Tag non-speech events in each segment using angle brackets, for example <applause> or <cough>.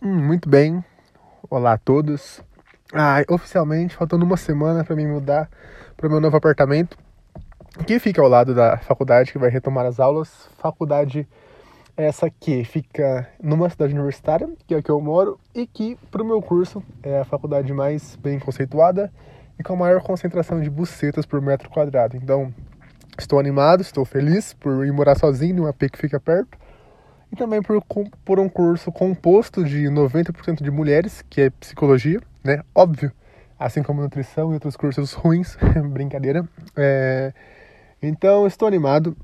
Muito bem. Olá a todos. Ah, oficialmente, faltando uma semana para me mudar para o meu novo apartamento, que fica ao lado da faculdade que vai retomar as aulas. Faculdade essa que fica numa cidade universitária, que é a que eu moro, e que, para o meu curso, é a faculdade mais bem conceituada e com maior concentração de bucetas por metro quadrado. Então, estou animado, estou feliz por ir morar sozinho numa AP que fica perto e também por, por um curso composto de 90% de mulheres, que é psicologia, né? Óbvio, assim como nutrição e outros cursos ruins, <laughs> brincadeira. É... Então, estou animado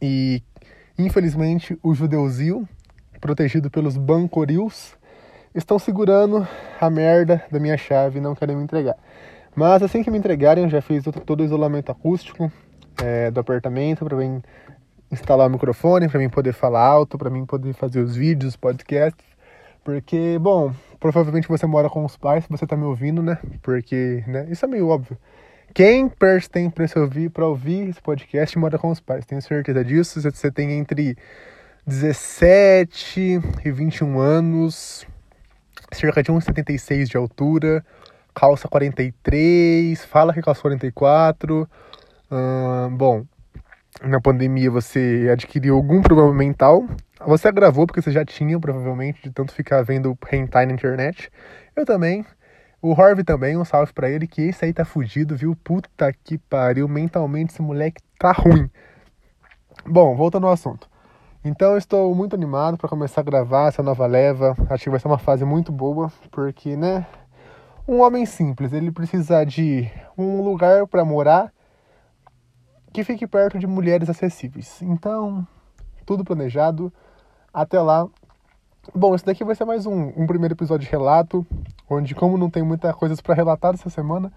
e, infelizmente, o judeuzio, protegido pelos bancorils, estão segurando a merda da minha chave e não querem me entregar. Mas assim que me entregarem, eu já fiz todo o isolamento acústico é, do apartamento para mim instalar o microfone para mim poder falar alto, para mim poder fazer os vídeos, os podcasts. Porque, bom, provavelmente você mora com os pais, você tá me ouvindo, né? Porque, né? Isso é meio óbvio. Quem tem para ouvir, para ouvir esse podcast mora com os pais, tenho certeza disso. Você tem entre 17 e 21 anos, cerca de 1,76 de altura, calça 43, fala que calça 44. Hum, bom, na pandemia você adquiriu algum problema mental. Você agravou porque você já tinha, provavelmente, de tanto ficar vendo hentai na internet. Eu também. O Harvey também, um salve para ele, que esse aí tá fudido, viu? Puta que pariu, mentalmente esse moleque tá ruim. Bom, voltando ao assunto. Então eu estou muito animado para começar a gravar essa nova leva. Acho que vai ser uma fase muito boa, porque, né? Um homem simples, ele precisa de um lugar para morar que fique perto de mulheres acessíveis. Então, tudo planejado. Até lá. Bom, esse daqui vai ser mais um, um primeiro episódio de relato, onde, como não tem muita coisa para relatar essa semana,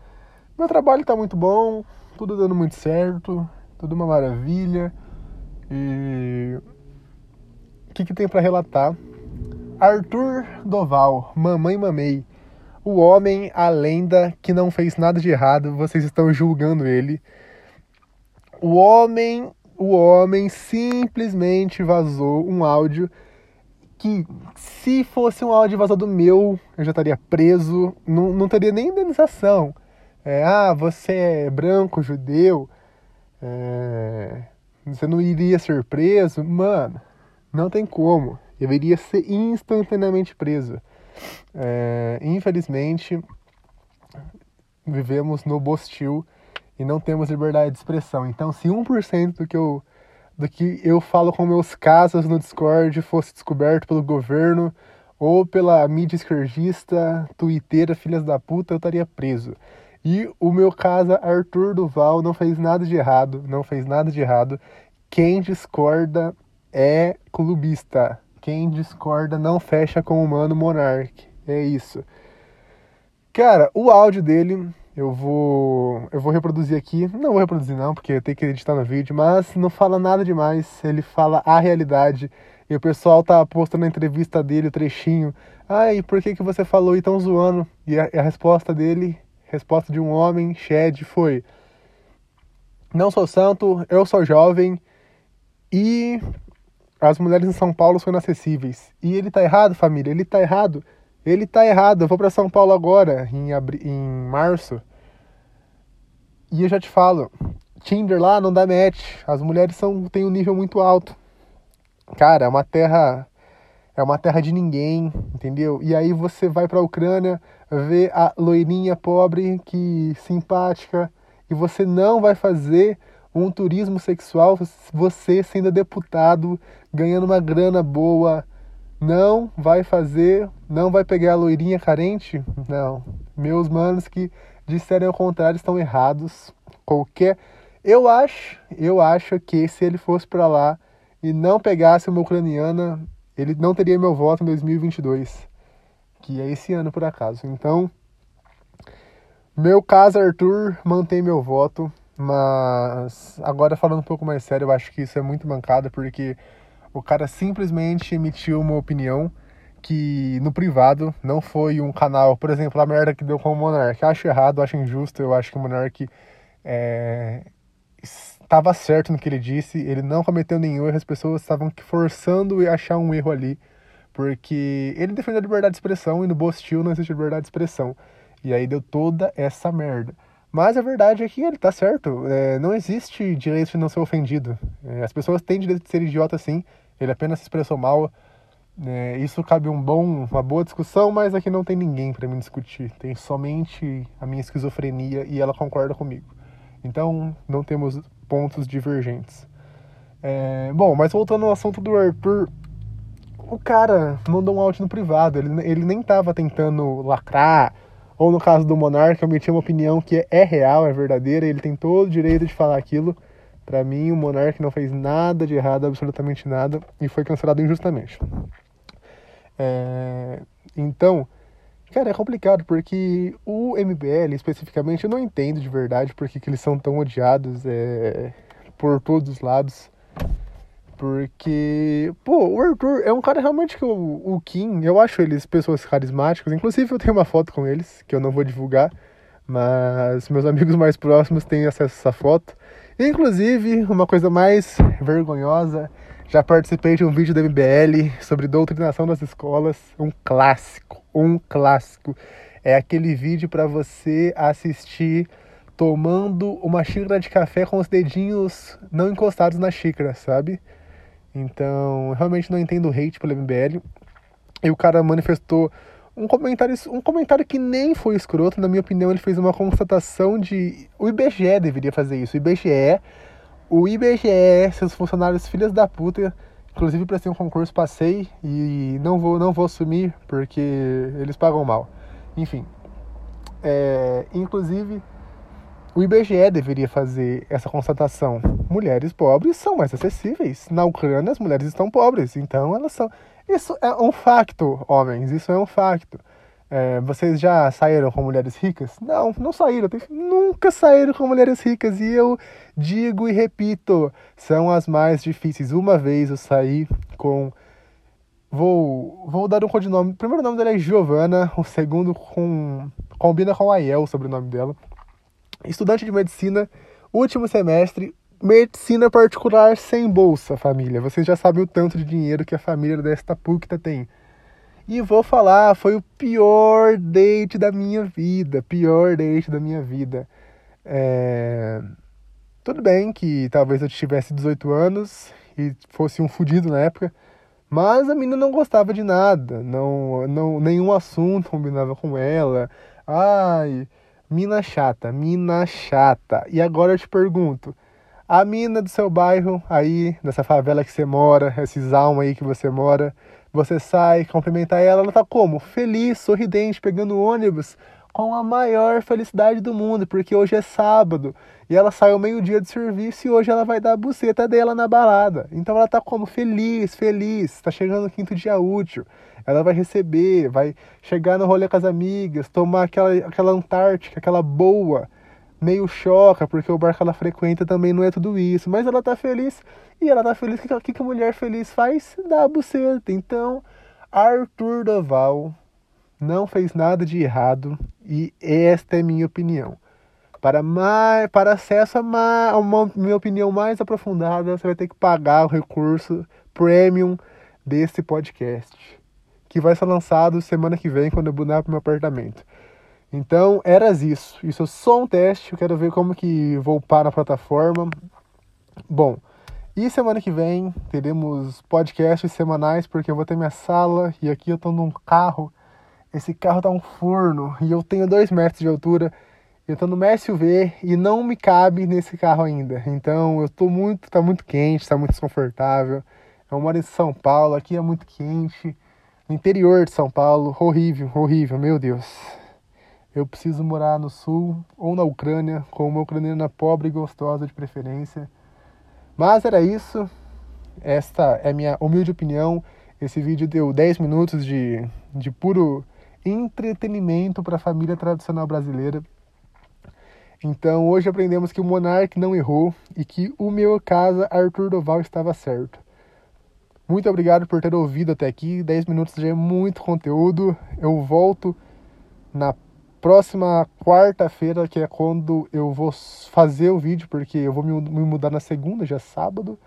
meu trabalho tá muito bom, tudo dando muito certo, tudo uma maravilha. E. O que, que tem para relatar? Arthur Doval, Mamãe Mamei. O homem, a lenda que não fez nada de errado, vocês estão julgando ele. O homem, o homem simplesmente vazou um áudio que se fosse um áudio vazado meu, eu já estaria preso, não, não teria nem indenização. É, ah, você é branco, judeu, é, você não iria ser preso? Mano, não tem como. Eu iria ser instantaneamente preso. É, infelizmente, vivemos no Bostil e não temos liberdade de expressão. Então, se 1% do que eu do que eu falo com meus casos no Discord fosse descoberto pelo governo ou pela mídia esquerdista, twitteira, filhas da puta, eu estaria preso. E o meu caso, Arthur Duval, não fez nada de errado, não fez nada de errado. Quem discorda é clubista. Quem discorda não fecha com o mano Monark. É isso. Cara, o áudio dele eu vou, eu vou reproduzir aqui. Não vou reproduzir não, porque eu tenho que editar no vídeo, mas não fala nada demais. Ele fala a realidade. E o pessoal tá postando na entrevista dele o trechinho. Ai, por que, que você falou e tão zoando? E a, a resposta dele, resposta de um homem, Shed, foi: Não sou santo, eu sou jovem e as mulheres em São Paulo são inacessíveis. E ele tá errado, família, ele tá errado. Ele tá errado. Eu vou para São Paulo agora, em, abri... em março. E eu já te falo, Tinder lá não dá match. As mulheres são têm um nível muito alto. Cara, é uma terra é uma terra de ninguém, entendeu? E aí você vai para a Ucrânia, vê a loirinha pobre que simpática e você não vai fazer um turismo sexual, você sendo deputado, ganhando uma grana boa, não vai fazer, não vai pegar a loirinha carente? Não. Meus manos que disserem o contrário estão errados. Qualquer. Eu acho, eu acho que se ele fosse para lá e não pegasse uma ucraniana, ele não teria meu voto em 2022, que é esse ano por acaso. Então, meu caso Arthur mantém meu voto, mas agora falando um pouco mais sério, eu acho que isso é muito mancada porque o cara simplesmente emitiu uma opinião que no privado não foi um canal, por exemplo, a merda que deu com o Monark. Acho errado, acho injusto, eu acho que o Monark é, estava certo no que ele disse, ele não cometeu nenhum erro, as pessoas estavam forçando e achar um erro ali, Porque ele defendeu a liberdade de expressão e no Bostil não existe liberdade de expressão. E aí deu toda essa merda. Mas a verdade é que ele tá certo. É, não existe direito de não ser ofendido. É, as pessoas têm direito de ser idiota sim. Ele apenas se expressou mal. É, isso cabe um bom, uma boa discussão, mas aqui não tem ninguém para me discutir. Tem somente a minha esquizofrenia e ela concorda comigo. Então não temos pontos divergentes. É, bom, mas voltando ao assunto do Arthur, o cara mandou um áudio no privado. Ele, ele nem tava tentando lacrar. Ou no caso do Monarca, eu meti uma opinião que é real, é verdadeira, ele tem todo o direito de falar aquilo. Para mim, o Monarca não fez nada de errado, absolutamente nada, e foi cancelado injustamente. É... Então, cara, é complicado, porque o MBL, especificamente, eu não entendo de verdade porque que eles são tão odiados é... por todos os lados. Porque, pô, o Arthur é um cara realmente que o, o Kim, eu acho eles pessoas carismáticas. Inclusive, eu tenho uma foto com eles, que eu não vou divulgar, mas meus amigos mais próximos têm acesso a essa foto. Inclusive, uma coisa mais vergonhosa, já participei de um vídeo da MBL sobre doutrinação das escolas, um clássico, um clássico. É aquele vídeo para você assistir tomando uma xícara de café com os dedinhos não encostados na xícara, sabe? Então, realmente não entendo o hate pelo MBL. E o cara manifestou um comentário, um comentário que nem foi escroto, na minha opinião, ele fez uma constatação de. O IBGE deveria fazer isso. O IBGE, o IBGE, seus funcionários filhas da puta, inclusive para ser um concurso passei e não vou, não vou assumir porque eles pagam mal. Enfim. É, inclusive o IBGE deveria fazer essa constatação. Mulheres pobres são mais acessíveis. Na Ucrânia, as mulheres estão pobres, então elas são. Isso é um facto, homens, isso é um facto. É, vocês já saíram com mulheres ricas? Não, não saíram. Nunca saíram com mulheres ricas. E eu digo e repito: são as mais difíceis. Uma vez eu saí com. Vou, vou dar um codinome. O primeiro nome dela é Giovana, o segundo com, combina com Aiel, o sobrenome dela estudante de medicina, último semestre, medicina particular sem bolsa, família. Vocês já sabem o tanto de dinheiro que a família desta pucta tem. E vou falar, foi o pior date da minha vida, pior date da minha vida. É... Tudo bem que talvez eu tivesse 18 anos e fosse um fudido na época, mas a menina não gostava de nada, não, não nenhum assunto combinava com ela. Ai, Mina chata, mina chata. E agora eu te pergunto: a mina do seu bairro, aí, nessa favela que você mora, esses almas aí que você mora, você sai, cumprimenta ela, ela tá como? Feliz, sorridente, pegando ônibus, com a maior felicidade do mundo, porque hoje é sábado e ela saiu meio-dia de serviço e hoje ela vai dar a buceta dela na balada. Então ela tá como? Feliz, feliz, tá chegando o quinto dia útil ela vai receber, vai chegar no rolê com as amigas, tomar aquela, aquela Antártica, aquela boa, meio choca, porque o bar que ela frequenta também não é tudo isso, mas ela tá feliz, e ela tá feliz, o que, que a mulher feliz faz? Dá a buceta. Então, Arthur Doval não fez nada de errado, e esta é minha opinião. Para, mais, para acesso a, mais, a uma minha opinião mais aprofundada, você vai ter que pagar o recurso premium desse podcast que vai ser lançado semana que vem quando eu mudar para meu apartamento. Então, eras isso. Isso é só um teste, eu quero ver como que vou upar na plataforma. Bom, e semana que vem teremos podcasts semanais, porque eu vou ter minha sala e aqui eu tô num carro. Esse carro tá um forno e eu tenho dois metros de altura. Eu tô no SUV e não me cabe nesse carro ainda. Então eu tô muito, tá muito quente, tá muito desconfortável. Eu moro em São Paulo, aqui é muito quente interior de São Paulo, horrível, horrível, meu Deus. Eu preciso morar no sul ou na Ucrânia, com uma ucraniana pobre e gostosa de preferência. Mas era isso. Esta é minha humilde opinião. Esse vídeo deu 10 minutos de, de puro entretenimento para a família tradicional brasileira. Então hoje aprendemos que o monarca não errou e que o meu casa Arthur Doval estava certo. Muito obrigado por ter ouvido até aqui. 10 minutos já é muito conteúdo. Eu volto na próxima quarta-feira, que é quando eu vou fazer o vídeo, porque eu vou me mudar na segunda, já é sábado.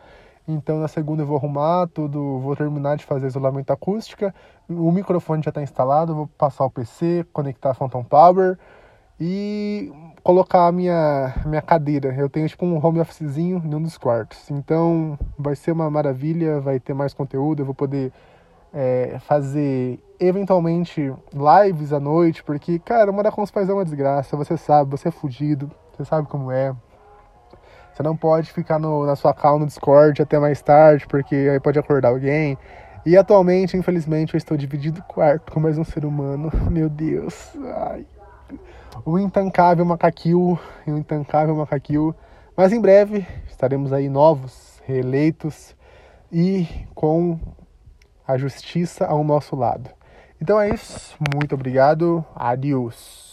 Então na segunda eu vou arrumar tudo, vou terminar de fazer isolamento acústica. O microfone já está instalado, vou passar o PC, conectar a Phantom Power e colocar a minha, minha cadeira. Eu tenho tipo um home officezinho em um dos quartos. Então vai ser uma maravilha, vai ter mais conteúdo, eu vou poder é, fazer eventualmente lives à noite, porque, cara, morar com os pais é uma desgraça, você sabe, você é fudido, você sabe como é. Você não pode ficar no, na sua call no Discord até mais tarde, porque aí pode acordar alguém. E atualmente, infelizmente, eu estou dividido quarto com mais um ser humano. <laughs> Meu Deus. Ai. O intancável macaquil. O intancável macaquil. Mas em breve estaremos aí novos, reeleitos e com a justiça ao nosso lado. Então é isso. Muito obrigado. Adiós.